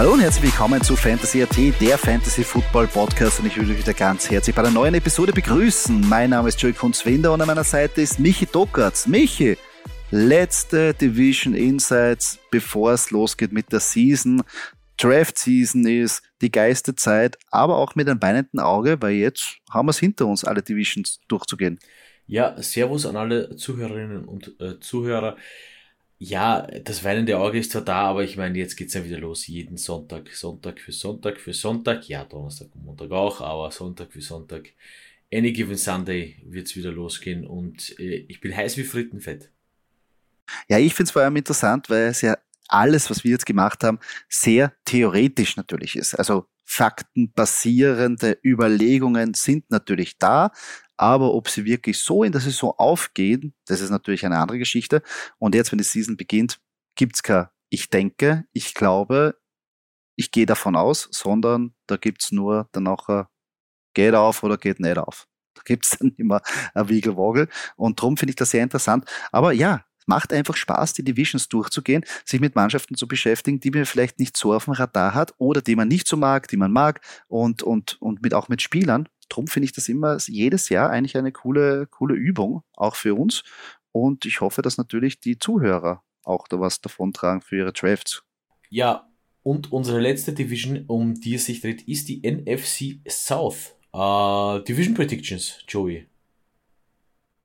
Hallo und herzlich willkommen zu Fantasy AT, der Fantasy Football Podcast und ich würde euch wieder ganz herzlich bei einer neuen Episode begrüßen. Mein Name ist Joey Kunzwinder und an meiner Seite ist Michi Dockertz. Michi, letzte Division Insights, bevor es losgeht mit der Season. Draft Season ist, die geiste Zeit, aber auch mit einem weinenden Auge, weil jetzt haben wir es hinter uns, alle Divisions durchzugehen. Ja, Servus an alle Zuhörerinnen und äh, Zuhörer. Ja, das weinende Auge ist zwar da, aber ich meine, jetzt geht's ja wieder los. Jeden Sonntag, Sonntag für Sonntag für Sonntag. Ja, Donnerstag und Montag auch, aber Sonntag für Sonntag. Any given Sunday wird's wieder losgehen und äh, ich bin heiß wie Frittenfett. Ja, ich finde es vor allem interessant, weil es ja alles, was wir jetzt gemacht haben, sehr theoretisch natürlich ist. Also faktenbasierende Überlegungen sind natürlich da, aber ob sie wirklich so in der Saison aufgehen, das ist natürlich eine andere Geschichte. Und jetzt, wenn die Season beginnt, gibt's kein Ich denke, ich glaube, ich gehe davon aus, sondern da gibt's nur dann nachher geht auf oder geht nicht auf. Da gibt's dann immer ein Wiegelwogel. Und darum finde ich das sehr interessant. Aber ja, macht einfach Spaß, die Divisions durchzugehen, sich mit Mannschaften zu beschäftigen, die man vielleicht nicht so auf dem Radar hat oder die man nicht so mag, die man mag und, und, und mit, auch mit Spielern, drum finde ich das immer jedes Jahr eigentlich eine coole, coole Übung, auch für uns. Und ich hoffe, dass natürlich die Zuhörer auch da was davon tragen für ihre Drafts. Ja, und unsere letzte Division, um die es sich dreht, ist die NFC South. Uh, Division Predictions, Joey.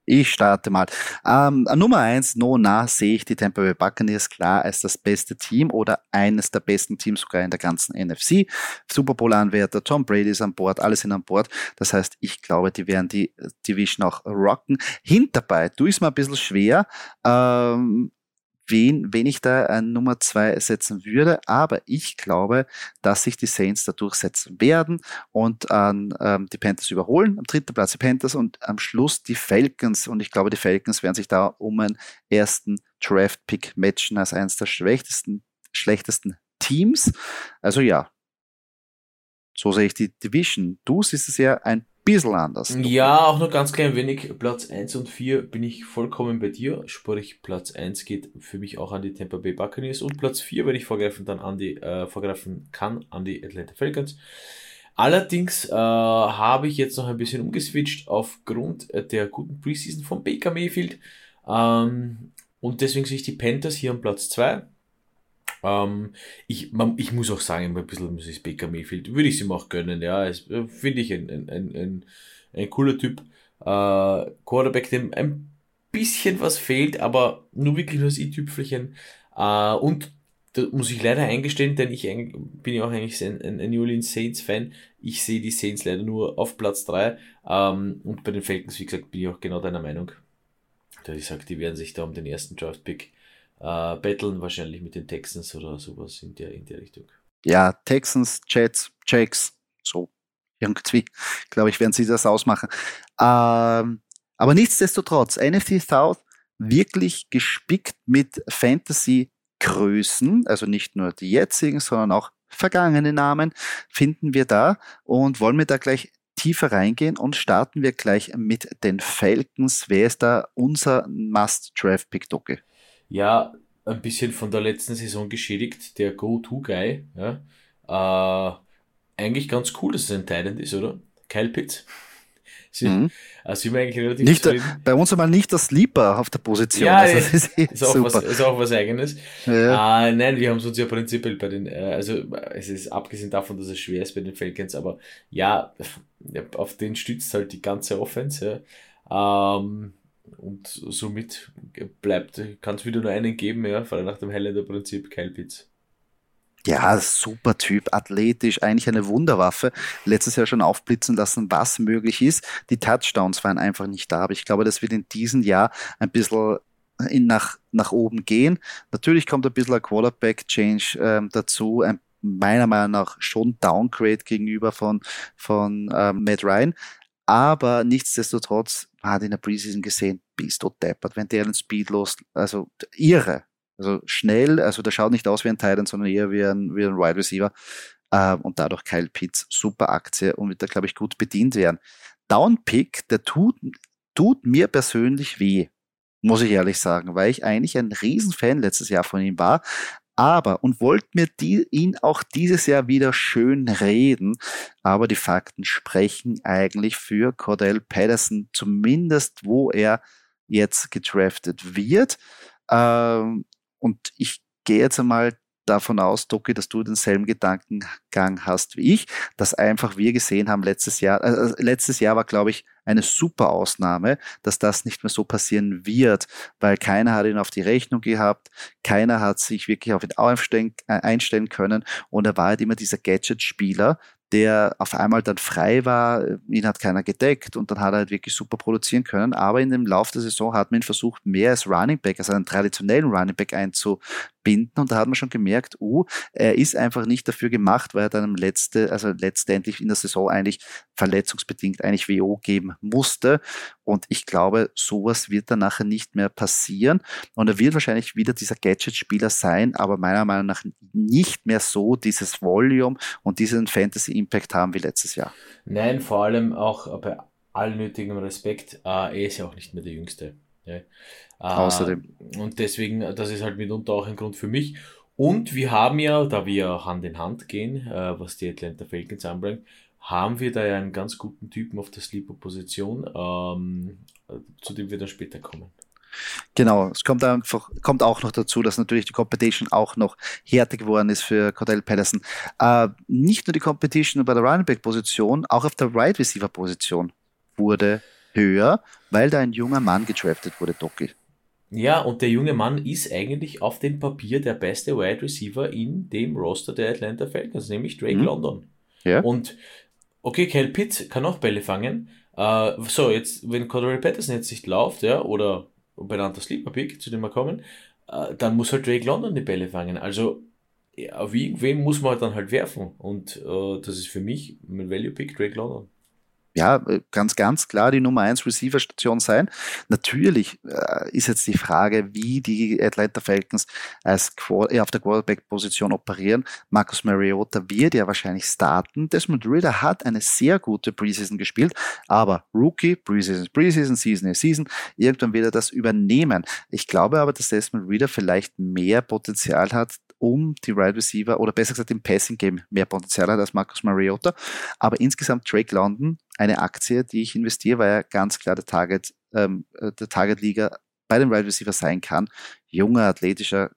Ich starte mal. Ähm, Nummer eins, no nah sehe ich die Tampa Bay Buccaneers klar als das beste Team oder eines der besten Teams sogar in der ganzen NFC. Super Bowl Anwärter, Tom Brady ist an Bord, alle sind an Bord. Das heißt, ich glaube, die werden die Division auch rocken. Hinterbei ich es mal ein bisschen schwer. Ähm, wen, wen ich da an Nummer zwei setzen würde. Aber ich glaube, dass sich die Saints da durchsetzen werden und an ähm, die Panthers überholen. Am dritten Platz die Panthers und am Schluss die Falcons. Und ich glaube, die Falcons werden sich da um einen ersten Draft-Pick matchen als eines der schlechtesten, schlechtesten Teams. Also ja, so sehe ich die Division. Du siehst es ja ein bisschen anders. Ja, auch nur ganz klein wenig. Platz 1 und 4 bin ich vollkommen bei dir. Sprich, Platz 1 geht für mich auch an die Tampa Bay Buccaneers und Platz 4, wenn ich vorgreifen dann an die, äh, vorgreifen kann, an die Atlanta Falcons. Allerdings äh, habe ich jetzt noch ein bisschen umgeswitcht aufgrund der guten Preseason von Baker Mayfield. Ähm, und deswegen sehe ich die Panthers hier am Platz 2 ähm, ich, man, ich muss auch sagen, ein bisschen Mrs. Baker Mayfield würde ich sie auch gönnen, ja. Äh, finde ich ein, ein, ein, ein, ein cooler Typ. Äh, Quarterback, dem ein bisschen was fehlt, aber nur wirklich nur das i-Tüpfelchen. Äh, und da muss ich leider eingestehen, denn ich bin ja auch eigentlich ein, ein New Orleans Saints Fan. Ich sehe die Saints leider nur auf Platz 3. Ähm, und bei den Falcons, wie gesagt, bin ich auch genau deiner Meinung. Da ich sage, die werden sich da um den ersten Draft Pick äh, battlen wahrscheinlich mit den Texans oder sowas in der, in der Richtung. Ja, Texans, Jets, Jacks, so irgendwie, glaube ich, werden sie das ausmachen. Ähm, aber nichtsdestotrotz, NFT South wirklich gespickt mit Fantasy-Größen, also nicht nur die jetzigen, sondern auch vergangene Namen finden wir da und wollen wir da gleich tiefer reingehen und starten wir gleich mit den Falcons. Wer ist da unser Must-Draft-Pick, Docke? Ja, ein bisschen von der letzten Saison geschädigt, der Go-To-Guy. Ja. Äh, eigentlich ganz cool, dass es ein Thailand ist, oder? Kyle Pitts. Sie, mhm. also sind wir eigentlich relativ nicht der, Bei uns einmal nicht der Sleeper auf der Position. Ja, also, das ist, ist, auch was, ist auch was Eigenes. Ja. Äh, nein, wir haben es uns ja prinzipiell bei den, äh, also es ist abgesehen davon, dass es schwer ist bei den Falcons, aber ja, auf den stützt halt die ganze Offense. Ja. Ähm, und somit bleibt, kann es wieder nur einen geben, ja, vor allem nach dem Highlander-Prinzip, Kyle Pitts. Ja, super Typ, athletisch, eigentlich eine Wunderwaffe. Letztes Jahr schon aufblitzen lassen, was möglich ist. Die Touchdowns waren einfach nicht da, aber ich glaube, das wird in diesem Jahr ein bisschen in nach, nach oben gehen. Natürlich kommt ein bisschen ein Quarterback-Change ähm, dazu, ein meiner Meinung nach schon Downgrade gegenüber von, von ähm, Matt Ryan. Aber nichtsdestotrotz hat in der Preseason gesehen, bist du deppert, wenn der einen Speed los, also irre. Also schnell, also der schaut nicht aus wie ein Titan, sondern eher wie ein, wie ein Wide Receiver. Äh, und dadurch Kyle Pitts, super Aktie und wird da, glaube ich, gut bedient werden. Downpick, der tut, tut mir persönlich weh, muss ich ehrlich sagen, weil ich eigentlich ein Riesenfan letztes Jahr von ihm war. Aber und wollte mir die, ihn auch dieses Jahr wieder schön reden, aber die Fakten sprechen eigentlich für Cordell Patterson, zumindest wo er jetzt gedraftet wird. Ähm, und ich gehe jetzt einmal davon aus, Doki, dass du denselben Gedankengang hast wie ich, dass einfach wir gesehen haben letztes Jahr, äh, letztes Jahr war, glaube ich, eine super Ausnahme, dass das nicht mehr so passieren wird, weil keiner hat ihn auf die Rechnung gehabt, keiner hat sich wirklich auf ihn einstellen, äh, einstellen können und er war halt immer dieser Gadget-Spieler, der auf einmal dann frei war, ihn hat keiner gedeckt und dann hat er halt wirklich super produzieren können. Aber in dem Lauf der Saison hat man ihn versucht, mehr als Running Back, also einen traditionellen Running Back einzubinden und da hat man schon gemerkt, uh, er ist einfach nicht dafür gemacht, weil er dann letzte, also letztendlich in der Saison eigentlich verletzungsbedingt eigentlich WO geben musste und ich glaube, sowas wird dann nachher nicht mehr passieren und er wird wahrscheinlich wieder dieser Gadget-Spieler sein, aber meiner Meinung nach nicht mehr so dieses Volume und diesen Fantasy Impact haben wie letztes Jahr. Nein, vor allem auch bei allnötigem Respekt, äh, er ist ja auch nicht mehr der Jüngste. Ja. Äh, Außerdem. Und deswegen, das ist halt mitunter auch ein Grund für mich. Und wir haben ja, da wir Hand in Hand gehen, äh, was die Atlanta Falcons anbringt, haben wir da ja einen ganz guten Typen auf der Sleeper-Position, ähm, zu dem wir dann später kommen. Genau, es kommt einfach, kommt auch noch dazu, dass natürlich die Competition auch noch härter geworden ist für Cordell Patterson. Äh, nicht nur die Competition bei der Running Back Position, auch auf der Right Receiver Position wurde höher, weil da ein junger Mann gedraftet wurde, Doki. Ja, und der junge Mann ist eigentlich auf dem Papier der beste Wide Receiver in dem Roster der Atlanta Falcons, nämlich Drake mhm. London. Ja. Und okay, Cal Pitt kann auch Bälle fangen. Uh, so, jetzt, wenn Cordell Patterson jetzt nicht läuft, ja, oder benannter Sleeper Pick, zu dem wir kommen, äh, dann muss halt Drake London die Bälle fangen. Also auf irgendwen muss man halt dann halt werfen. Und äh, das ist für mich mein Value Pick Drake London ja, äh, ganz, ganz klar die Nummer 1 Receiver-Station sein. Natürlich äh, ist jetzt die Frage, wie die Atlanta Falcons als äh, auf der Quarterback-Position operieren. Marcus Mariota wird ja wahrscheinlich starten. Desmond Ritter hat eine sehr gute Preseason gespielt, aber Rookie, Preseason, Preseason, Season, Season, irgendwann wird er das übernehmen. Ich glaube aber, dass Desmond Ritter vielleicht mehr Potenzial hat, um die Wide Receiver oder besser gesagt im Passing Game mehr Potenzial hat als Marcus Mariota. Aber insgesamt Drake London, eine Aktie, die ich investiere, weil er ganz klar der Target, ähm, äh, der Target Liga bei den Wide Receiver sein kann. Junger, athletischer,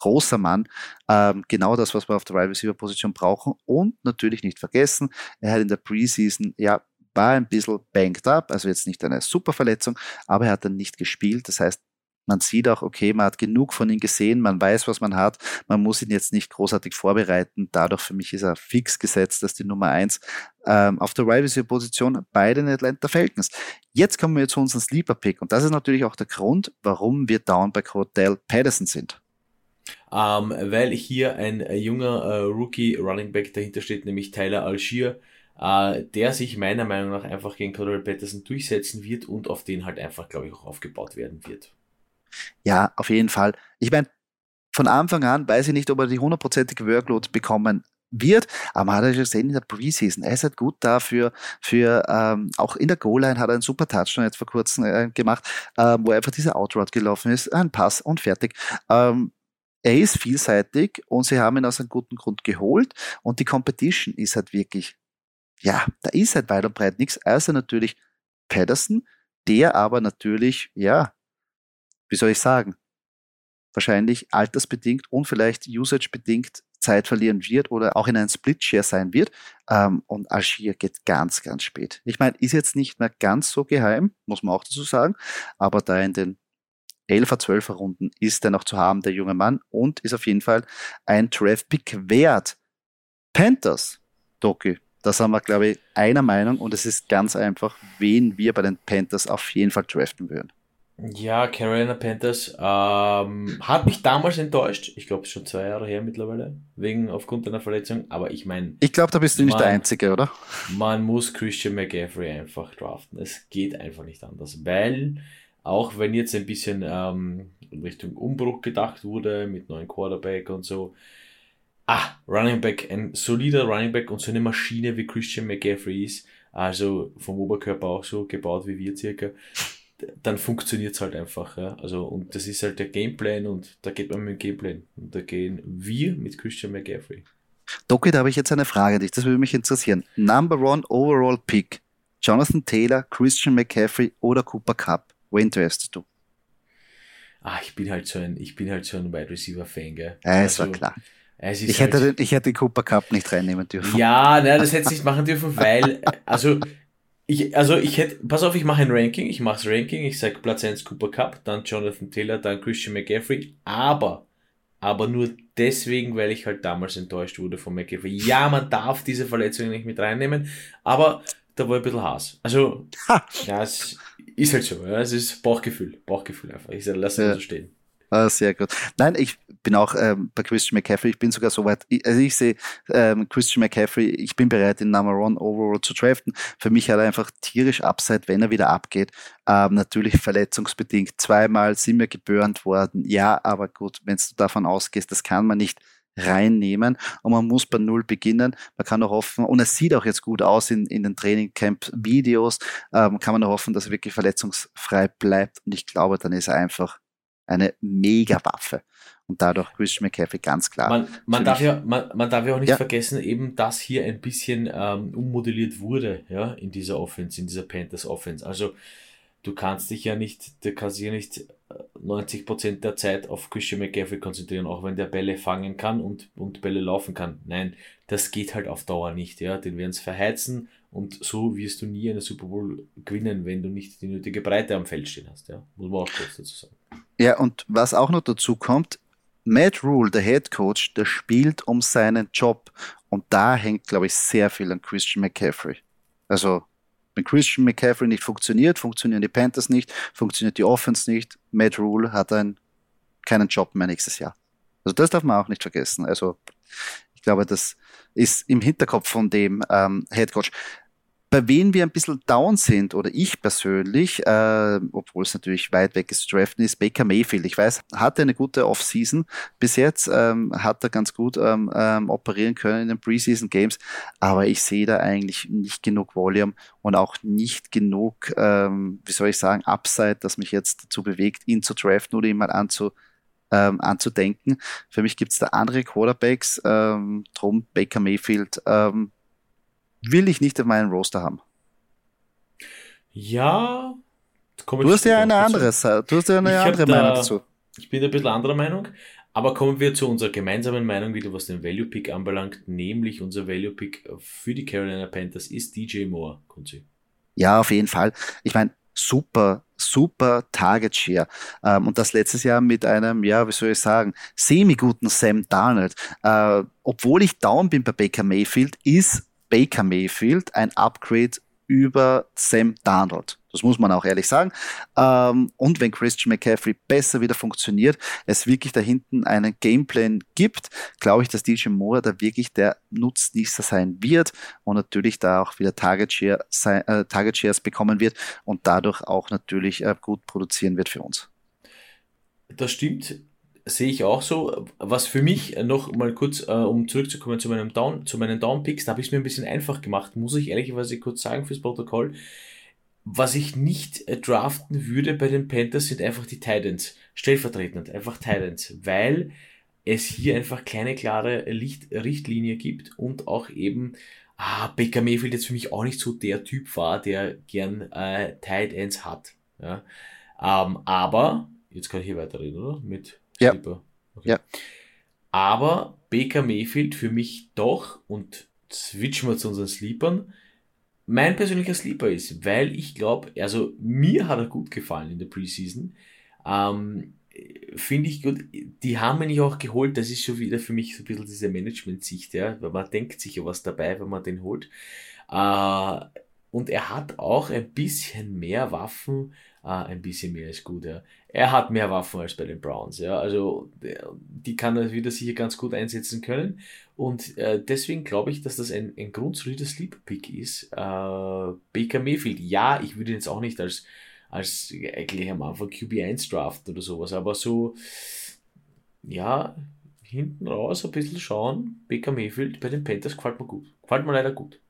großer Mann. Ähm, genau das, was wir auf der Wide Receiver Position brauchen. Und natürlich nicht vergessen, er hat in der Preseason ja war ein bisschen banked up, also jetzt nicht eine super Verletzung, aber er hat dann nicht gespielt. Das heißt, man sieht auch, okay, man hat genug von ihm gesehen, man weiß, was man hat, man muss ihn jetzt nicht großartig vorbereiten. Dadurch für mich ist er fix gesetzt dass die Nummer eins ähm, auf der Wide Receiver Position bei den Atlanta Falcons. Jetzt kommen wir zu unserem Sleeper Pick und das ist natürlich auch der Grund, warum wir down bei Cordell Patterson sind. Ähm, weil hier ein äh, junger äh, Rookie Running Back dahinter steht, nämlich Tyler Algier, äh, der sich meiner Meinung nach einfach gegen Cordell Patterson durchsetzen wird und auf den halt einfach, glaube ich, auch aufgebaut werden wird. Ja, auf jeden Fall. Ich meine, von Anfang an weiß ich nicht, ob er die hundertprozentige Workload bekommen wird, aber man hat ja schon gesehen in der Preseason, er ist halt gut dafür, für, ähm, auch in der Goal-Line hat er einen super Touchdown jetzt vor kurzem äh, gemacht, äh, wo einfach dieser Outroute gelaufen ist, ein Pass und fertig. Ähm, er ist vielseitig und sie haben ihn aus einem guten Grund geholt und die Competition ist halt wirklich, ja, da ist halt weit und breit nichts, außer natürlich Patterson, der aber natürlich, ja, wie soll ich sagen, wahrscheinlich altersbedingt und vielleicht usage-bedingt Zeit verlieren wird oder auch in einem Split-Share sein wird. Ähm, und Algier geht ganz, ganz spät. Ich meine, ist jetzt nicht mehr ganz so geheim, muss man auch dazu sagen, aber da in den 11er, 12er Runden ist er noch zu haben, der junge Mann, und ist auf jeden Fall ein Draft-Pick wert. Panthers, Doki, das haben wir, glaube ich, einer Meinung und es ist ganz einfach, wen wir bei den Panthers auf jeden Fall draften würden. Ja, Carolina Panthers ähm, hat mich damals enttäuscht. Ich glaube, schon zwei Jahre her mittlerweile, wegen aufgrund einer Verletzung. Aber ich meine. Ich glaube, da bist du nicht man, der Einzige, oder? Man muss Christian McGaffrey einfach draften. Es geht einfach nicht anders, weil auch wenn jetzt ein bisschen ähm, in Richtung Umbruch gedacht wurde mit neuen Quarterback und so. Ah, Running Back, ein solider Running Back und so eine Maschine wie Christian McGaffrey ist, also vom Oberkörper auch so gebaut wie wir circa dann funktioniert es halt einfach. Ja? Also, und das ist halt der Gameplan und da geht man mit dem Gameplan. Und da gehen wir mit Christian McCaffrey. Doki, da habe ich jetzt eine Frage an dich, das würde mich interessieren. Number one overall pick, Jonathan Taylor, Christian McCaffrey oder Cooper Cup? Wen dressst du? Ah, ich bin halt so ein, ich bin halt so ein Wide Receiver Fan, gell? Ja, es also, war klar. ich, halt, hätte, ich hätte den Cooper Cup nicht reinnehmen dürfen. Ja, nein, das hätte ich nicht machen dürfen, weil, also, ich, also ich hätte, pass auf, ich mache ein Ranking, ich mache das Ranking, ich sage Platz 1 Cooper Cup, dann Jonathan Taylor, dann Christian McCaffrey, aber, aber nur deswegen, weil ich halt damals enttäuscht wurde von McCaffrey. Ja, man darf diese Verletzungen nicht mit reinnehmen, aber da war ein bisschen Hass. Also, ha. ja, es ist halt so, ja, es ist Bauchgefühl, Bauchgefühl einfach. Ich lasse es ja. so stehen. Ah, sehr gut. Nein, ich bin auch ähm, bei Christian McCaffrey, ich bin sogar so weit, also ich sehe ähm, Christian McCaffrey, ich bin bereit, den Number One Overall zu draften. Für mich hat er einfach tierisch Upside, wenn er wieder abgeht. Ähm, natürlich verletzungsbedingt. Zweimal sind wir geburnt worden. Ja, aber gut, wenn du davon ausgehst, das kann man nicht reinnehmen und man muss bei Null beginnen. Man kann auch hoffen, und es sieht auch jetzt gut aus in, in den Trainingcamp-Videos, ähm, kann man auch hoffen, dass er wirklich verletzungsfrei bleibt und ich glaube, dann ist er einfach eine Mega-Waffe. Und dadurch Christian McCaffrey ganz klar. Man, man darf, ja, man, man darf ja auch nicht ja. vergessen, eben, dass hier ein bisschen ähm, ummodelliert wurde, ja, in dieser Offense, in dieser Panthers Offense. Also, du kannst dich ja nicht, du kannst dich ja nicht 90% äh, der Zeit auf Christian McCaffrey konzentrieren, auch wenn der Bälle fangen kann und, und Bälle laufen kann. Nein, das geht halt auf Dauer nicht, ja. Den werden es verheizen und so wirst du nie eine Super Bowl gewinnen, wenn du nicht die nötige Breite am Feld stehen hast, ja. Muss man auch kurz dazu sagen. Ja, und was auch noch dazu kommt, Matt Rule, der Head Coach, der spielt um seinen Job. Und da hängt, glaube ich, sehr viel an Christian McCaffrey. Also, wenn Christian McCaffrey nicht funktioniert, funktionieren die Panthers nicht, funktioniert die Offense nicht. Matt Rule hat einen, keinen Job mehr nächstes Jahr. Also, das darf man auch nicht vergessen. Also, ich glaube, das ist im Hinterkopf von dem ähm, Head Coach. Bei wem wir ein bisschen down sind, oder ich persönlich, äh, obwohl es natürlich weit weg ist zu draften, ist Baker Mayfield. Ich weiß, hatte eine gute Offseason? Bis jetzt, ähm, hat er ganz gut ähm, ähm, operieren können in den Preseason Games, aber ich sehe da eigentlich nicht genug Volume und auch nicht genug, ähm, wie soll ich sagen, Upside, das mich jetzt dazu bewegt, ihn zu draften oder ihn mal anzu, ähm, anzudenken. Für mich gibt es da andere Quarterbacks, ähm, drum Baker Mayfield ähm, will ich nicht auf meinen Roster haben. Ja. Du hast ja eine andere, du hast ja eine andere Meinung dazu. Ich bin ein bisschen anderer Meinung, aber kommen wir zu unserer gemeinsamen Meinung wieder, was den Value Pick anbelangt, nämlich unser Value Pick für die Carolina Panthers ist DJ Moore, Kunzi. Ja, auf jeden Fall. Ich meine, super, super Target Share. Ähm, und das letztes Jahr mit einem, ja, wie soll ich sagen, semi-guten Sam Darnold. Äh, obwohl ich down bin bei Baker Mayfield, ist Baker Mayfield ein Upgrade über Sam Darnold. Das muss man auch ehrlich sagen. Ähm, und wenn Christian McCaffrey besser wieder funktioniert, es wirklich da hinten einen Gameplan gibt, glaube ich, dass DJ Moore da wirklich der Nutznießer sein wird und natürlich da auch wieder Target, Share, äh, Target Shares bekommen wird und dadurch auch natürlich äh, gut produzieren wird für uns. Das stimmt sehe ich auch so. Was für mich noch mal kurz, äh, um zurückzukommen zu meinem Down, zu meinen Downpicks, da habe ich es mir ein bisschen einfach gemacht, muss ich ehrlicherweise kurz sagen fürs Protokoll. Was ich nicht äh, draften würde bei den Panthers sind einfach die Titans. Stellvertretend, einfach Titans, weil es hier einfach keine klare Licht Richtlinie gibt und auch eben ah, Baker Mayfield jetzt für mich auch nicht so der Typ war, der gern äh, Tight hat. Ja. Ähm, aber, jetzt kann ich hier weiterreden, oder? Mit ja. Okay. ja. Aber Baker Mayfield für mich doch, und switchen wir zu unseren Sleepern, mein persönlicher Sleeper ist, weil ich glaube, also mir hat er gut gefallen in der Preseason. Ähm, Finde ich gut. Die haben mich auch geholt. Das ist schon wieder für mich so ein bisschen diese Management-Sicht, ja, weil man denkt sich ja was dabei, wenn man den holt. Äh, und er hat auch ein bisschen mehr Waffen, äh, ein bisschen mehr ist gut, ja er hat mehr Waffen als bei den Browns. Ja, also die kann er wieder sicher ganz gut einsetzen können. Und äh, deswegen glaube ich, dass das ein, ein grundsolider Sleeper Pick ist. Äh, Baker Mayfield, ja, ich würde ihn jetzt auch nicht als, als eigentlich am Anfang QB1 draften oder sowas, aber so, ja, hinten raus ein bisschen schauen. Baker Mayfield bei den Panthers gefällt mir gut. Gefällt mir leider gut.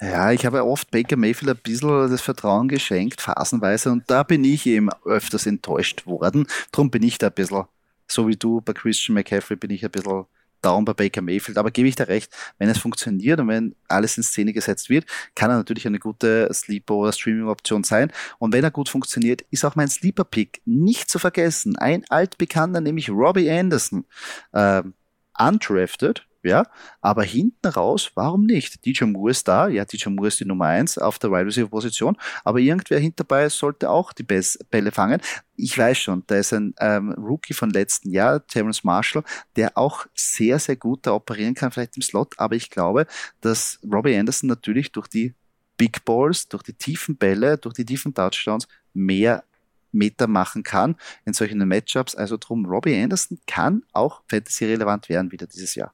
Ja, ich habe oft Baker Mayfield ein bisschen das Vertrauen geschenkt, phasenweise, und da bin ich eben öfters enttäuscht worden. Darum bin ich da ein bisschen, so wie du bei Christian McCaffrey, bin ich ein bisschen down bei Baker Mayfield. Aber gebe ich dir recht, wenn es funktioniert und wenn alles in Szene gesetzt wird, kann er natürlich eine gute Sleeper- oder Streaming-Option sein. Und wenn er gut funktioniert, ist auch mein Sleeper-Pick nicht zu vergessen. Ein altbekannter, nämlich Robbie Anderson. Ähm, undrafted, ja, aber hinten raus, warum nicht? DJ Moore ist da, ja, DJ Moore ist die Nummer eins auf der Wide Receiver Position, aber irgendwer hinterbei sollte auch die Bälle fangen. Ich weiß schon, da ist ein ähm, Rookie von letzten Jahr, Terrence Marshall, der auch sehr, sehr gut da operieren kann, vielleicht im Slot, aber ich glaube, dass Robbie Anderson natürlich durch die Big Balls, durch die tiefen Bälle, durch die tiefen Touchdowns mehr Meter machen kann in solchen Matchups. Also drum, Robbie Anderson kann auch Fantasy relevant werden wieder dieses Jahr.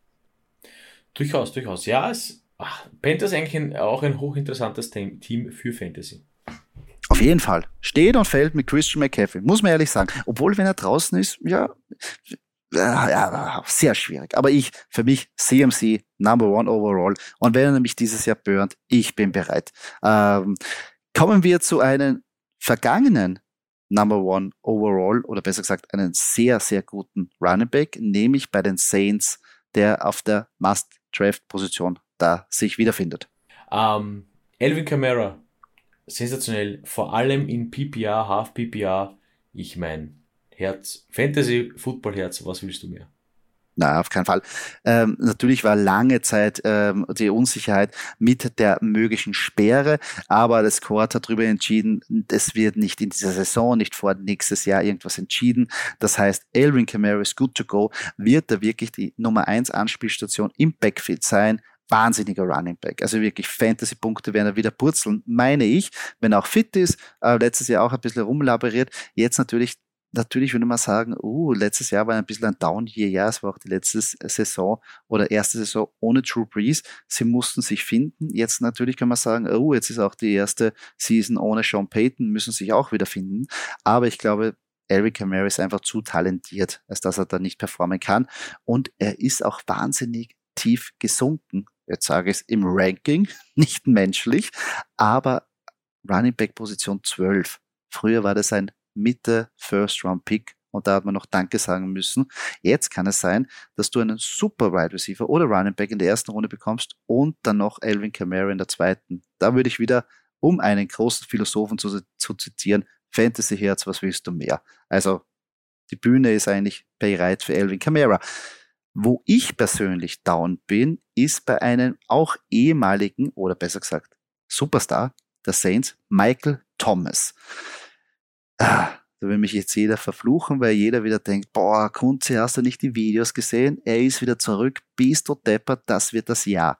Durchaus, durchaus. Ja, es, ach, Panthers eigentlich ein, auch ein hochinteressantes Team für Fantasy. Auf jeden Fall. Steht und fällt mit Christian McCaffrey, muss man ehrlich sagen. Obwohl, wenn er draußen ist, ja, ja, sehr schwierig. Aber ich, für mich, CMC, Number One Overall. Und wenn er nämlich dieses Jahr burnt, ich bin bereit. Ähm, kommen wir zu einem vergangenen Number One Overall oder besser gesagt einen sehr, sehr guten Running Back, nämlich bei den Saints, der auf der Must-Draft-Position da sich wiederfindet. Um, ähm, Elvin Kamara, sensationell, vor allem in PPR, Half PPR. Ich mein Herz, Fantasy Football Herz, was willst du mehr? Nein, auf keinen Fall. Ähm, natürlich war lange Zeit ähm, die Unsicherheit mit der möglichen Sperre, aber das Court hat darüber entschieden, es wird nicht in dieser Saison, nicht vor nächstes Jahr irgendwas entschieden. Das heißt, Elvin Kamara ist good to go, wird da wirklich die Nummer eins Anspielstation im Backfield sein, wahnsinniger Running Back. Also wirklich Fantasy-Punkte werden er wieder purzeln, meine ich, wenn er auch fit ist. Äh, letztes Jahr auch ein bisschen rumlaboriert. Jetzt natürlich natürlich würde man sagen, uh, letztes Jahr war ein bisschen ein Down-Year, ja, es war auch die letzte Saison oder erste Saison ohne Drew Brees. Sie mussten sich finden. Jetzt natürlich kann man sagen, oh, jetzt ist auch die erste Season ohne Sean Payton, müssen sich auch wieder finden. Aber ich glaube, Eric Kamara ist einfach zu talentiert, als dass er da nicht performen kann. Und er ist auch wahnsinnig tief gesunken. Jetzt sage ich es im Ranking, nicht menschlich, aber Running Back Position 12. Früher war das ein Mitte First Round Pick und da hat man noch Danke sagen müssen. Jetzt kann es sein, dass du einen super Wide Receiver oder Running Back in der ersten Runde bekommst und dann noch Alvin Kamara in der zweiten. Da würde ich wieder, um einen großen Philosophen zu, zu zitieren, Fantasy Herz, was willst du mehr? Also die Bühne ist eigentlich bereit für Alvin Kamara. Wo ich persönlich down bin, ist bei einem auch ehemaligen oder besser gesagt Superstar der Saints, Michael Thomas ah, da will mich jetzt jeder verfluchen, weil jeder wieder denkt, boah, Kunze, hast du nicht die Videos gesehen? Er ist wieder zurück, bist du deppert, das wird das Jahr.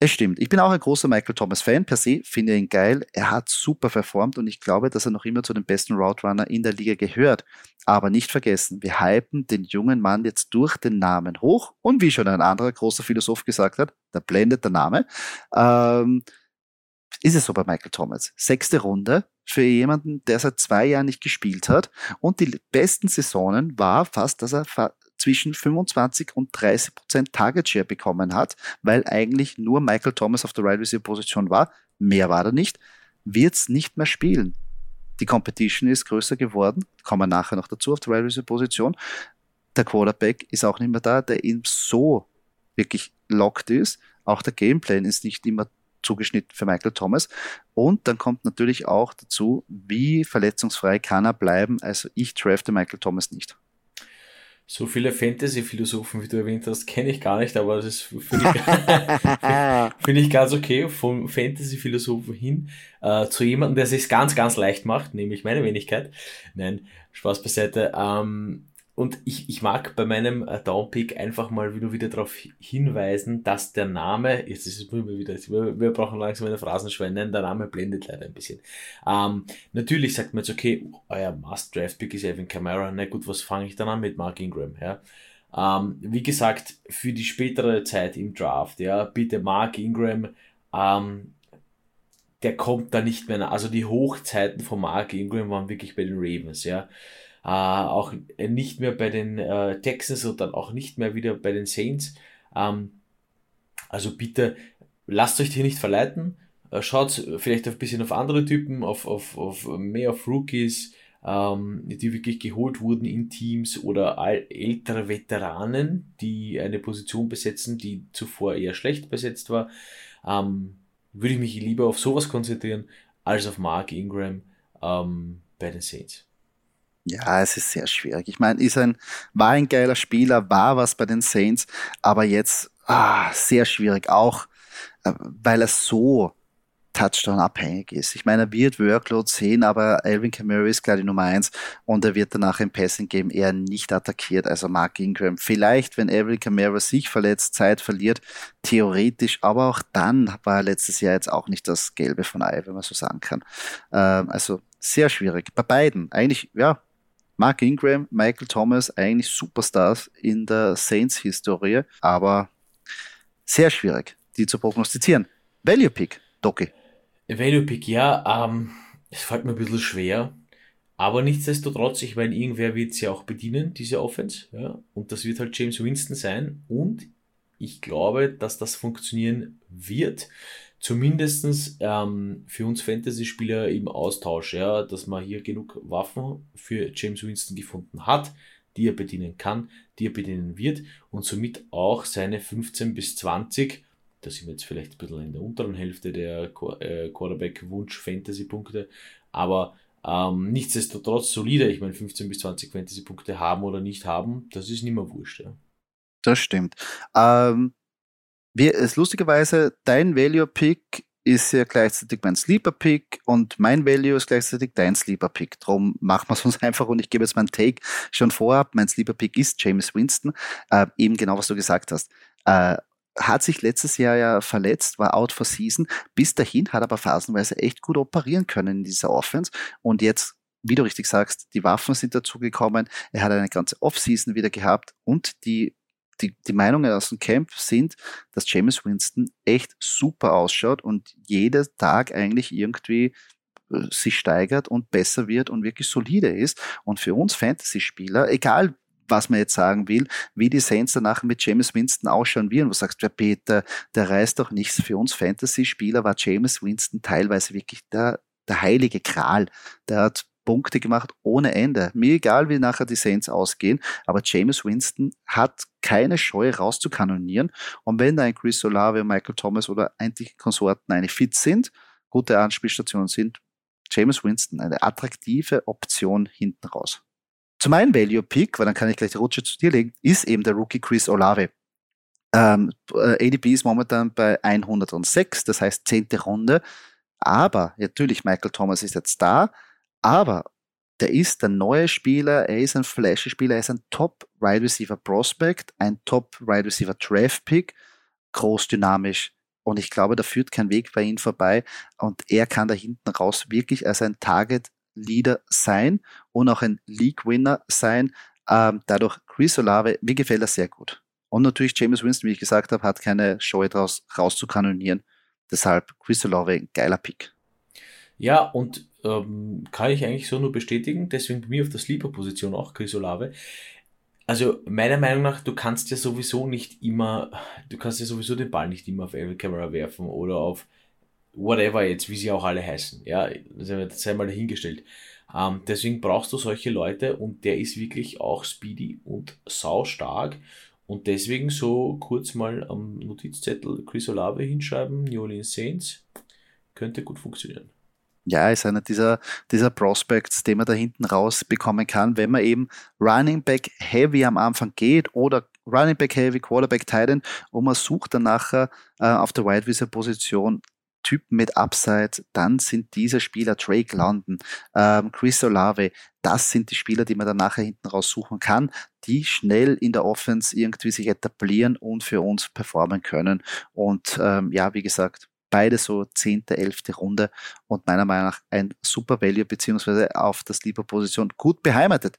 Es stimmt. Ich bin auch ein großer Michael Thomas Fan per se, finde ihn geil. Er hat super performt und ich glaube, dass er noch immer zu den besten Route Runner in der Liga gehört. Aber nicht vergessen, wir hypen den jungen Mann jetzt durch den Namen hoch und wie schon ein anderer großer Philosoph gesagt hat, da blendet der Name. Ähm, ist es so bei Michael Thomas. Sechste Runde für jemanden, der seit zwei Jahren nicht gespielt hat. Und die besten Saisonen war fast, dass er zwischen 25 und 30 Prozent Target Share bekommen hat, weil eigentlich nur Michael Thomas auf der Right Receiver Position war. Mehr war er nicht. Wird's nicht mehr spielen. Die Competition ist größer geworden. Kommen wir nachher noch dazu auf der Right Receiver Position. Der Quarterback ist auch nicht mehr da, der ihm so wirklich locked ist. Auch der Gameplan ist nicht immer zugeschnitten für Michael Thomas. Und dann kommt natürlich auch dazu, wie verletzungsfrei kann er bleiben. Also ich drafte Michael Thomas nicht. So viele Fantasy-Philosophen, wie du erwähnt hast, kenne ich gar nicht, aber das finde ich, find ich ganz okay. Vom Fantasy-Philosophen hin äh, zu jemandem, der sich ganz, ganz leicht macht, nämlich meine Wenigkeit. Nein, Spaß beiseite. Ähm, und ich, ich mag bei meinem äh, Downpick einfach mal wieder, wieder darauf hinweisen, dass der Name, jetzt ist es immer wieder, wir, wir brauchen langsam eine Phrasenschweine, der Name blendet leider ein bisschen. Ähm, natürlich sagt man jetzt, okay, euer Must-Draft-Pick ist Evan Kamara, na gut, was fange ich dann an mit Mark Ingram, ja? Ähm, wie gesagt, für die spätere Zeit im Draft, ja, bitte Mark Ingram, ähm, der kommt da nicht mehr, nach. also die Hochzeiten von Mark Ingram waren wirklich bei den Ravens, ja äh, auch nicht mehr bei den äh, Texans und dann auch nicht mehr wieder bei den Saints. Ähm, also bitte lasst euch hier nicht verleiten. Äh, schaut vielleicht ein bisschen auf andere Typen, auf, auf, auf mehr auf Rookies, ähm, die wirklich geholt wurden in Teams oder ältere Veteranen, die eine Position besetzen, die zuvor eher schlecht besetzt war. Ähm, würde ich mich lieber auf sowas konzentrieren, als auf Mark Ingram ähm, bei den Saints. Ja, es ist sehr schwierig. Ich meine, ist ein, war ein geiler Spieler, war was bei den Saints, aber jetzt ah, sehr schwierig, auch äh, weil er so Touchdown abhängig ist. Ich meine, er wird Workload sehen, aber Alvin Kamara ist klar die Nummer eins und er wird danach im Passing Game eher nicht attackiert. Also Mark Ingram. Vielleicht, wenn Alvin Kamara sich verletzt, Zeit verliert, theoretisch, aber auch dann war er letztes Jahr jetzt auch nicht das Gelbe von Ei, wenn man so sagen kann. Ähm, also sehr schwierig. Bei beiden. Eigentlich, ja, Mark Ingram, Michael Thomas, eigentlich Superstars in der Saints-Historie, aber sehr schwierig, die zu prognostizieren. Value Pick, Doki. Value Pick, ja, ähm, es fällt mir ein bisschen schwer. Aber nichtsdestotrotz, ich meine, irgendwer wird sie auch bedienen, diese Offense. Ja? Und das wird halt James Winston sein. Und ich glaube, dass das funktionieren wird. Zumindestens ähm, für uns Fantasy-Spieler im Austausch, ja, dass man hier genug Waffen für James Winston gefunden hat, die er bedienen kann, die er bedienen wird und somit auch seine 15 bis 20 da sind wir jetzt vielleicht ein bisschen in der unteren Hälfte der äh, Quarterback-Wunsch-Fantasy-Punkte, aber ähm, nichtsdestotrotz solide. Ich meine, 15 bis 20 Fantasy-Punkte haben oder nicht haben, das ist nicht mehr wurscht. Ja. Das stimmt. Ähm, wir, ist lustigerweise, dein Value-Pick ist ja gleichzeitig mein Sleeper-Pick und mein Value ist gleichzeitig dein Sleeper-Pick. Darum machen wir es uns einfach und ich gebe jetzt meinen Take schon vorab. Mein Sleeper-Pick ist James Winston. Äh, eben genau, was du gesagt hast. Äh, hat sich letztes Jahr ja verletzt, war out for season. Bis dahin hat aber phasenweise echt gut operieren können in dieser Offense. Und jetzt, wie du richtig sagst, die Waffen sind dazugekommen. Er hat eine ganze Offseason wieder gehabt und die die, die Meinungen aus dem Camp sind, dass James Winston echt super ausschaut und jeden Tag eigentlich irgendwie äh, sich steigert und besser wird und wirklich solide ist. Und für uns Fantasy-Spieler, egal was man jetzt sagen will, wie die Saints danach mit James Winston ausschauen werden. Du sagst, wer Peter, der reißt doch nichts. Für uns Fantasy-Spieler war James Winston teilweise wirklich der, der heilige Kral. Der hat Punkte gemacht ohne Ende. Mir egal, wie nachher die Saints ausgehen, aber James Winston hat keine Scheu rauszukanonieren. Und wenn da ein Chris Olave, Michael Thomas oder eigentlich Konsorten eine fit sind, gute Anspielstationen sind, James Winston eine attraktive Option hinten raus. Zu meinem Value Pick, weil dann kann ich gleich die Rutsche zu dir legen, ist eben der Rookie Chris Olave. Ähm, äh, ADP ist momentan bei 106, das heißt zehnte Runde. Aber natürlich, Michael Thomas ist jetzt da, aber der ist der neue Spieler, er ist ein Flashy-Spieler, er ist ein Top-Wide Receiver Prospect, ein Top-Wide Receiver Draft Pick, groß dynamisch. Und ich glaube, da führt kein Weg bei ihm vorbei. Und er kann da hinten raus wirklich als ein Target Leader sein und auch ein League-Winner sein. Ähm, dadurch Chris Olave, mir gefällt er sehr gut. Und natürlich James Winston, wie ich gesagt habe, hat keine Show draus rauszukanonieren. Deshalb Chris Olave, ein geiler Pick. Ja, und ähm, kann ich eigentlich so nur bestätigen. Deswegen bei mir auf der Sleeper-Position auch Chris Olave. Also meiner Meinung nach, du kannst ja sowieso nicht immer, du kannst ja sowieso den Ball nicht immer auf Every Camera werfen oder auf whatever jetzt, wie sie auch alle heißen. Ja, das sei mal dahingestellt. Ähm, deswegen brauchst du solche Leute und der ist wirklich auch speedy und sau stark. Und deswegen so kurz mal am Notizzettel Chris Olave hinschreiben, New Orleans Saints, könnte gut funktionieren. Ja, ist einer dieser, dieser Prospects, den man da hinten rausbekommen kann, wenn man eben Running Back Heavy am Anfang geht oder Running Back Heavy, Quarterback Titan und man sucht dann nachher äh, auf der Wide Receiver Position Typen mit Upside, dann sind diese Spieler Drake London, ähm, Chris Olave, das sind die Spieler, die man dann nachher hinten raussuchen kann, die schnell in der Offense irgendwie sich etablieren und für uns performen können. Und ähm, ja, wie gesagt, beide so zehnte, elfte Runde und meiner Meinung nach ein super Value beziehungsweise auf der Sleeper-Position gut beheimatet.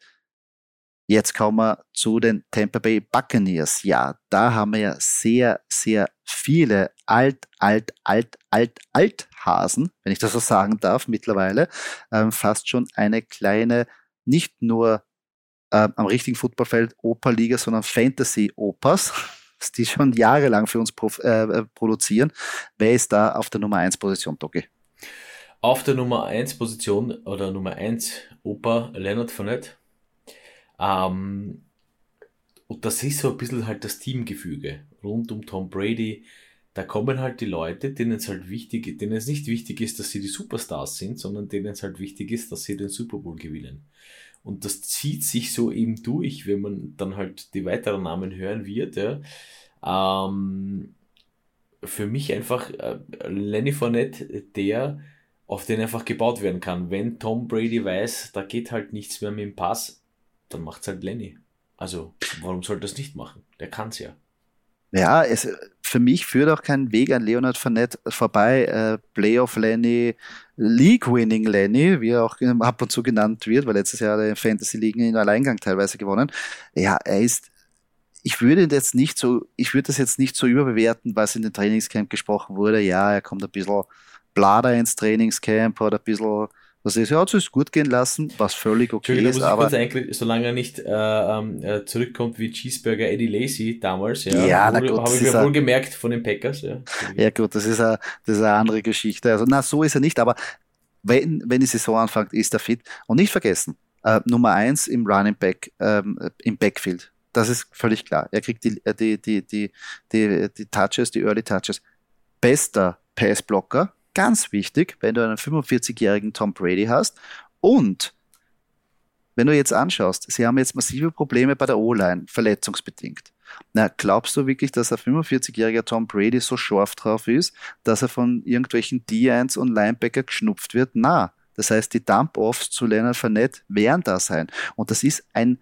Jetzt kommen wir zu den Tampa Bay Buccaneers. Ja, da haben wir ja sehr, sehr viele alt, alt, alt, alt, alt Hasen, wenn ich das so sagen darf, mittlerweile. Ähm, fast schon eine kleine, nicht nur ähm, am richtigen Footballfeld Operliga, sondern Fantasy-Opas. Die schon jahrelang für uns äh, produzieren. Wer ist da auf der Nummer 1 Position, Doki? Auf der Nummer 1 Position oder Nummer 1 Opa Leonard Fournette. Ähm, und das ist so ein bisschen halt das Teamgefüge rund um Tom Brady. Da kommen halt die Leute, denen es halt wichtig, denen es nicht wichtig ist, dass sie die Superstars sind, sondern denen es halt wichtig ist, dass sie den Super Bowl gewinnen. Und das zieht sich so eben durch, wenn man dann halt die weiteren Namen hören wird. Ja. Ähm, für mich einfach äh, Lenny Fournette, der auf den einfach gebaut werden kann. Wenn Tom Brady weiß, da geht halt nichts mehr mit dem Pass, dann macht's halt Lenny. Also, warum soll das nicht machen? Der kann's ja. Ja, es, für mich führt auch kein Weg an Leonard Fournette vorbei. Äh, Playoff Lenny, League-Winning Lenny, wie er auch ab und zu genannt wird, weil letztes Jahr der Fantasy League in Alleingang teilweise gewonnen. Ja, er ist, ich würde jetzt nicht so, ich würde das jetzt nicht so überbewerten, was in den Trainingscamp gesprochen wurde. Ja, er kommt ein bisschen Blader ins Trainingscamp, hat ein bisschen was ist, er hat es gut gehen lassen, was völlig okay ist. Aber solange er nicht äh, ähm, äh, zurückkommt wie Cheeseburger Eddie Lacey damals, ja, ja habe ich mir wohl gemerkt von den Packers. Ja, ja gut, das ist, eine, das ist eine andere Geschichte. Also na, so ist er nicht, aber wenn, wenn die Saison anfängt, ist er fit. Und nicht vergessen, äh, Nummer eins im Running Back, ähm, im Backfield. Das ist völlig klar. Er kriegt die, die, die, die, die, die Touches, die Early Touches. Bester Passblocker, Ganz wichtig, wenn du einen 45-jährigen Tom Brady hast und wenn du jetzt anschaust, sie haben jetzt massive Probleme bei der O-Line, verletzungsbedingt. Na, glaubst du wirklich, dass ein 45-jähriger Tom Brady so scharf drauf ist, dass er von irgendwelchen D1 und Linebacker geschnupft wird? Na, das heißt, die Dump-Offs zu Leonard Fournette werden da sein. Und das ist ein,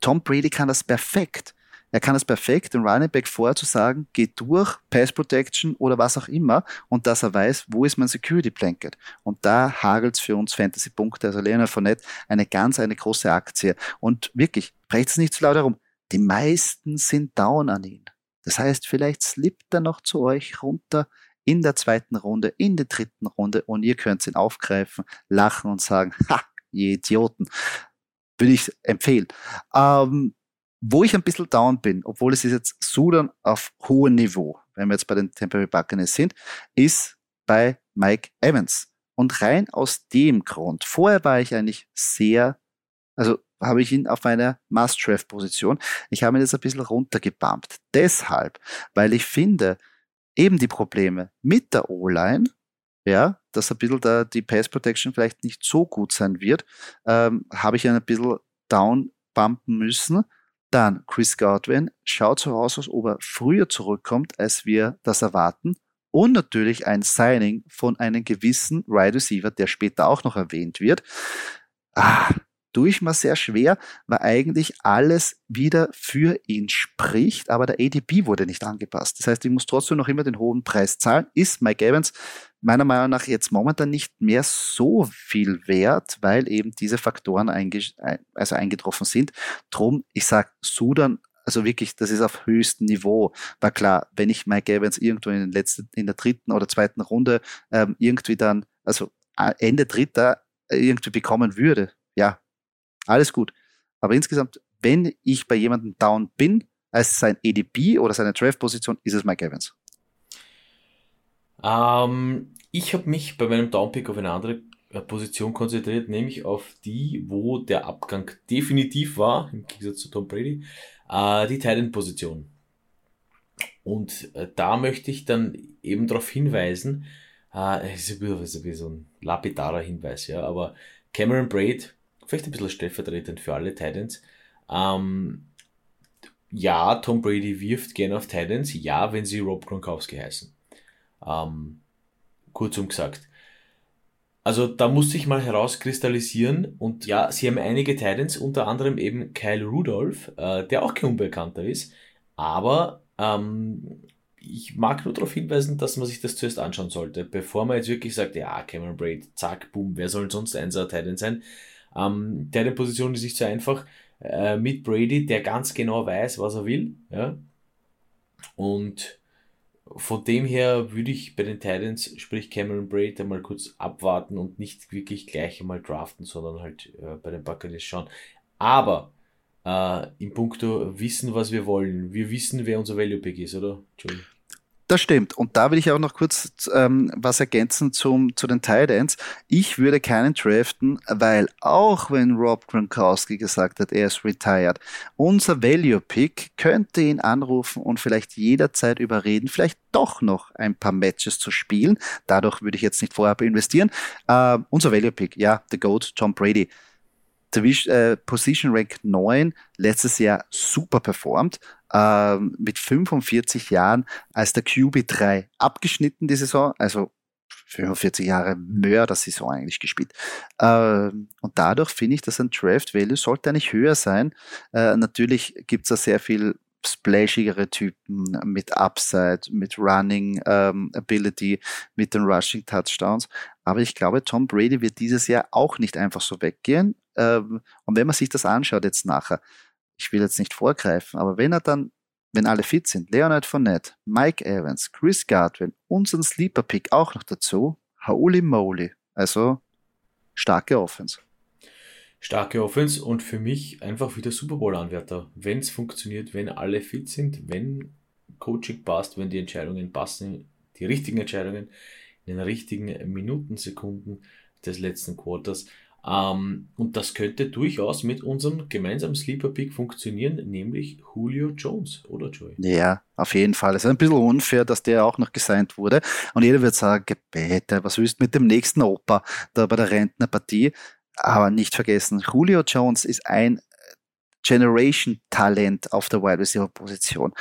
Tom Brady kann das perfekt. Er kann es perfekt, den Running Back vorher zu sagen, geht durch, Pass Protection oder was auch immer und dass er weiß, wo ist mein Security Blanket. Und da hagelt es für uns Fantasy-Punkte. Also Leonard Fournette, eine ganz, eine große Aktie. Und wirklich, brecht es nicht zu laut herum. Die meisten sind down an ihn. Das heißt, vielleicht slippt er noch zu euch runter in der zweiten Runde, in der dritten Runde und ihr könnt ihn aufgreifen, lachen und sagen, ha, ihr Idioten. Würde ich empfehlen. Ähm, wo ich ein bisschen down bin, obwohl es ist jetzt Sudan auf hohem Niveau, wenn wir jetzt bei den Tampa Bay Buccaneers sind, ist bei Mike Evans. Und rein aus dem Grund, vorher war ich eigentlich sehr, also habe ich ihn auf meiner Must-Draft-Position. Ich habe ihn jetzt ein bisschen runtergebumpt. Deshalb, weil ich finde, eben die Probleme mit der O-Line, ja, dass ein bisschen da die Pass Protection vielleicht nicht so gut sein wird, ähm, habe ich ihn ein bisschen down bumpen müssen dann Chris Godwin schaut so aus, als ob er früher zurückkommt, als wir das erwarten. Und natürlich ein Signing von einem gewissen Wide Receiver, der später auch noch erwähnt wird. Ah, tue ich mir sehr schwer, weil eigentlich alles wieder für ihn spricht, aber der ADP wurde nicht angepasst. Das heißt, ich muss trotzdem noch immer den hohen Preis zahlen. Ist Mike Evans meiner Meinung nach jetzt momentan nicht mehr so viel wert, weil eben diese Faktoren einge also eingetroffen sind. Drum, ich sag Sudan also wirklich, das ist auf höchstem Niveau. War klar, wenn ich Mike Evans irgendwo in, den letzten, in der dritten oder zweiten Runde ähm, irgendwie dann, also Ende dritter irgendwie bekommen würde, ja, alles gut. Aber insgesamt, wenn ich bei jemandem down bin, als sein EDP oder seine Draft-Position, ist es Mike Evans. Ähm, ich habe mich bei meinem Downpick auf eine andere äh, Position konzentriert, nämlich auf die, wo der Abgang definitiv war, im Gegensatz zu Tom Brady, äh, die Titan-Position. Und äh, da möchte ich dann eben darauf hinweisen, äh, ist ein bisschen so ein lapidarer Hinweis, ja, aber Cameron Braid vielleicht ein bisschen stellvertretend für alle Titans. Ähm, ja, Tom Brady wirft gerne auf Titans, ja, wenn sie Rob Gronkowski heißen. Ähm, kurzum gesagt. Also da muss sich mal herauskristallisieren und ja, sie haben einige Titans, unter anderem eben Kyle Rudolph, äh, der auch kein Unbekannter ist, aber ähm, ich mag nur darauf hinweisen, dass man sich das zuerst anschauen sollte, bevor man jetzt wirklich sagt, ja, Cameron Braid, zack, boom, wer soll sonst ein Titan sein? Ähm, der Position ist nicht so einfach. Äh, mit Brady, der ganz genau weiß, was er will. Ja? Und von dem her würde ich bei den Titans, sprich Cameron Braid, einmal kurz abwarten und nicht wirklich gleich einmal draften, sondern halt äh, bei den Buccaneers schauen. Aber äh, in puncto wissen, was wir wollen. Wir wissen, wer unser Value Pick ist, oder? Entschuldigung. Das stimmt. Und da will ich auch noch kurz ähm, was ergänzen zum, zu den Titans. Ich würde keinen draften, weil auch wenn Rob Gronkowski gesagt hat, er ist retired, unser Value Pick könnte ihn anrufen und vielleicht jederzeit überreden, vielleicht doch noch ein paar Matches zu spielen. Dadurch würde ich jetzt nicht vorab investieren. Äh, unser Value Pick, ja, The GOAT, Tom Brady. Äh, Position Rank 9, letztes Jahr super performt, äh, mit 45 Jahren als der QB3 abgeschnitten die Saison, also 45 Jahre Mörder-Saison eigentlich gespielt. Äh, und dadurch finde ich, dass ein Draft-Value sollte eigentlich höher sein. Äh, natürlich gibt es da sehr viel splashigere Typen mit Upside, mit Running ähm, Ability, mit den Rushing Touchdowns. Aber ich glaube, Tom Brady wird dieses Jahr auch nicht einfach so weggehen. Ähm, und wenn man sich das anschaut jetzt nachher, ich will jetzt nicht vorgreifen, aber wenn er dann, wenn alle fit sind, Leonard Fournette, Mike Evans, Chris Godwin, unseren Sleeper Pick auch noch dazu, holy moly. Also starke Offense. Starke Offense und für mich einfach wieder Super Bowl-Anwärter. Wenn es funktioniert, wenn alle fit sind, wenn Coaching passt, wenn die Entscheidungen passen, die richtigen Entscheidungen in den richtigen Minuten, Sekunden des letzten Quarters. Ähm, und das könnte durchaus mit unserem gemeinsamen Sleeper Pick funktionieren, nämlich Julio Jones, oder Joey? Ja, auf jeden Fall. Es ist ein bisschen unfair, dass der auch noch gesigned wurde. Und jeder wird sagen, Gebete, was willst du mit dem nächsten Opa da bei der Rentnerpartie? Aber nicht vergessen, Julio Jones ist ein Generation-Talent auf der Wide Receiver-Position.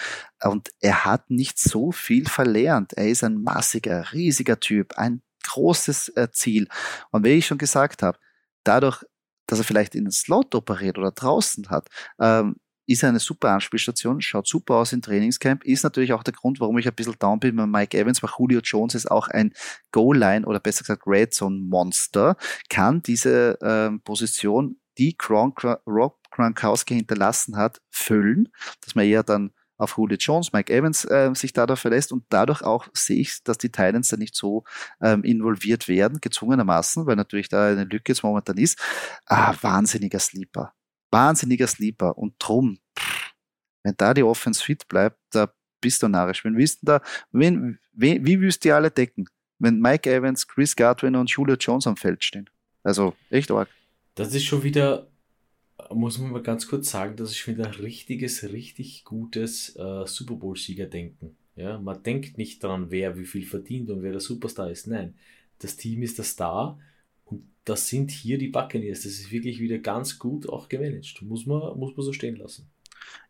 Und er hat nicht so viel verlernt. Er ist ein massiger, riesiger Typ, ein großes äh, Ziel. Und wie ich schon gesagt habe, dadurch, dass er vielleicht in den Slot operiert oder draußen hat, ähm, ist er eine super Anspielstation, schaut super aus im Trainingscamp, ist natürlich auch der Grund, warum ich ein bisschen down bin bei Mike Evans, weil Julio Jones ist auch ein Goal-Line oder besser gesagt Red Zone Monster, kann diese ähm, Position, die Gronk, Rob Gronkowski hinterlassen hat, füllen, dass man eher dann auf Julio Jones, Mike Evans äh, sich dadurch verlässt und dadurch auch sehe ich, dass die Titans da nicht so ähm, involviert werden, gezwungenermaßen, weil natürlich da eine Lücke jetzt momentan ist. Ah, wahnsinniger Sleeper. Wahnsinniger Sleeper und drum, pff, wenn da die Offense fit bleibt, da bist du narrisch. Wenn wissen da, wen, wie, wie du die alle decken? Wenn Mike Evans, Chris Godwin und Julio Jones am Feld stehen. Also echt arg. Das ist schon wieder muss man mal ganz kurz sagen, dass ich finde ein richtiges, richtig gutes äh, Super Bowl-Sieger denken. Ja, man denkt nicht daran, wer wie viel verdient und wer der Superstar ist. Nein, das Team ist der Star und das sind hier die Buccaneers. Das ist wirklich wieder ganz gut auch gemanagt. Muss man, muss man so stehen lassen.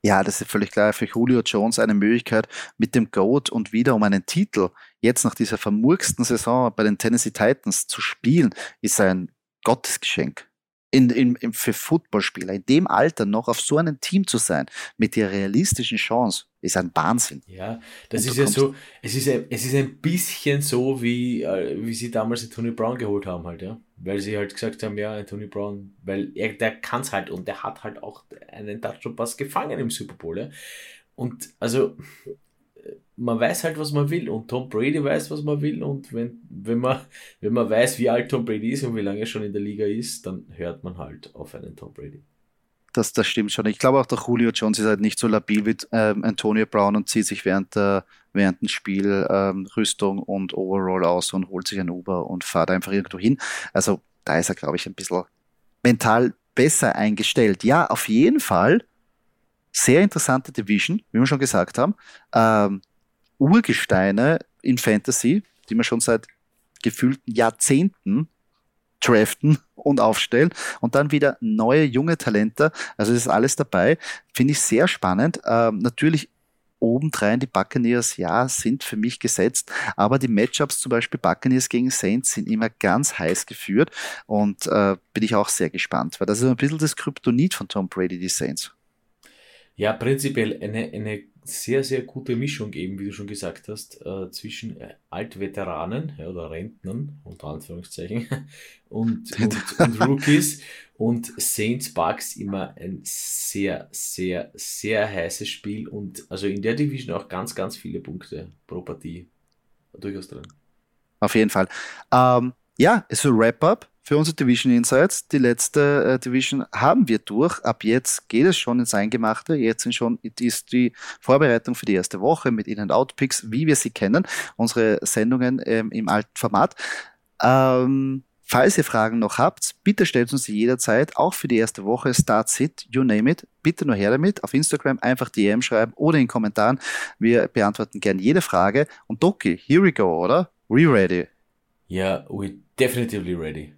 Ja, das ist völlig klar. Für Julio Jones eine Möglichkeit mit dem Goat und wieder um einen Titel jetzt nach dieser vermurksten Saison bei den Tennessee Titans zu spielen, ist ein Gottesgeschenk in, in, in, für Footballspieler in dem Alter noch auf so einem Team zu sein, mit der realistischen Chance, ist ein Wahnsinn. Ja, das ist ja so, es ist, ein, es ist ein bisschen so, wie, äh, wie sie damals Tony Brown geholt haben, halt, ja. Weil sie halt gesagt haben, ja, Tony Brown, weil er, der kann es halt und der hat halt auch einen Touchdown-Pass gefangen im Super Bowl, ja. Und also, man weiß halt, was man will und Tom Brady weiß, was man will und wenn, wenn, man, wenn man weiß, wie alt Tom Brady ist und wie lange er schon in der Liga ist, dann hört man halt auf einen Tom Brady. Das, das stimmt schon. Ich glaube auch, der Julio Jones ist halt nicht so labil wie ähm, Antonio Brown und zieht sich während, der, während dem Spiel ähm, Rüstung und Overall aus und holt sich ein Uber und fährt einfach irgendwo hin. Also da ist er, glaube ich, ein bisschen mental besser eingestellt. Ja, auf jeden Fall sehr interessante Division, wie wir schon gesagt haben. Ähm, Urgesteine in Fantasy, die wir schon seit gefühlten Jahrzehnten draften und aufstellen und dann wieder neue junge Talente. Also das ist alles dabei. Finde ich sehr spannend. Ähm, natürlich obendrein die Buccaneers, ja, sind für mich gesetzt, aber die Matchups zum Beispiel Buccaneers gegen Saints sind immer ganz heiß geführt und äh, bin ich auch sehr gespannt, weil das ist ein bisschen das Kryptonit von Tom Brady, die Saints. Ja, prinzipiell eine, eine sehr, sehr gute Mischung eben, wie du schon gesagt hast, äh, zwischen äh, Altveteranen ja, oder Rentnern, unter Anführungszeichen, und, und, und Rookies und Saints Bucks immer ein sehr, sehr, sehr heißes Spiel und also in der Division auch ganz, ganz viele Punkte pro Partie durchaus drin. Auf jeden Fall. Ähm, ja, es ist ein Wrap-up für unsere Division Insights. Die letzte äh, Division haben wir durch. Ab jetzt geht es schon ins Eingemachte. Jetzt sind schon, ist die Vorbereitung für die erste Woche mit In-and-Out-Picks, wie wir sie kennen. Unsere Sendungen ähm, im alten Format. Ähm, Falls ihr Fragen noch habt, bitte stellt uns die jederzeit, auch für die erste Woche, Start Sit, you name it. Bitte nur her damit. Auf Instagram einfach DM schreiben oder in Kommentaren. Wir beantworten gern jede Frage. Und Doki, here we go, oder? We ready? Yeah, we definitely ready.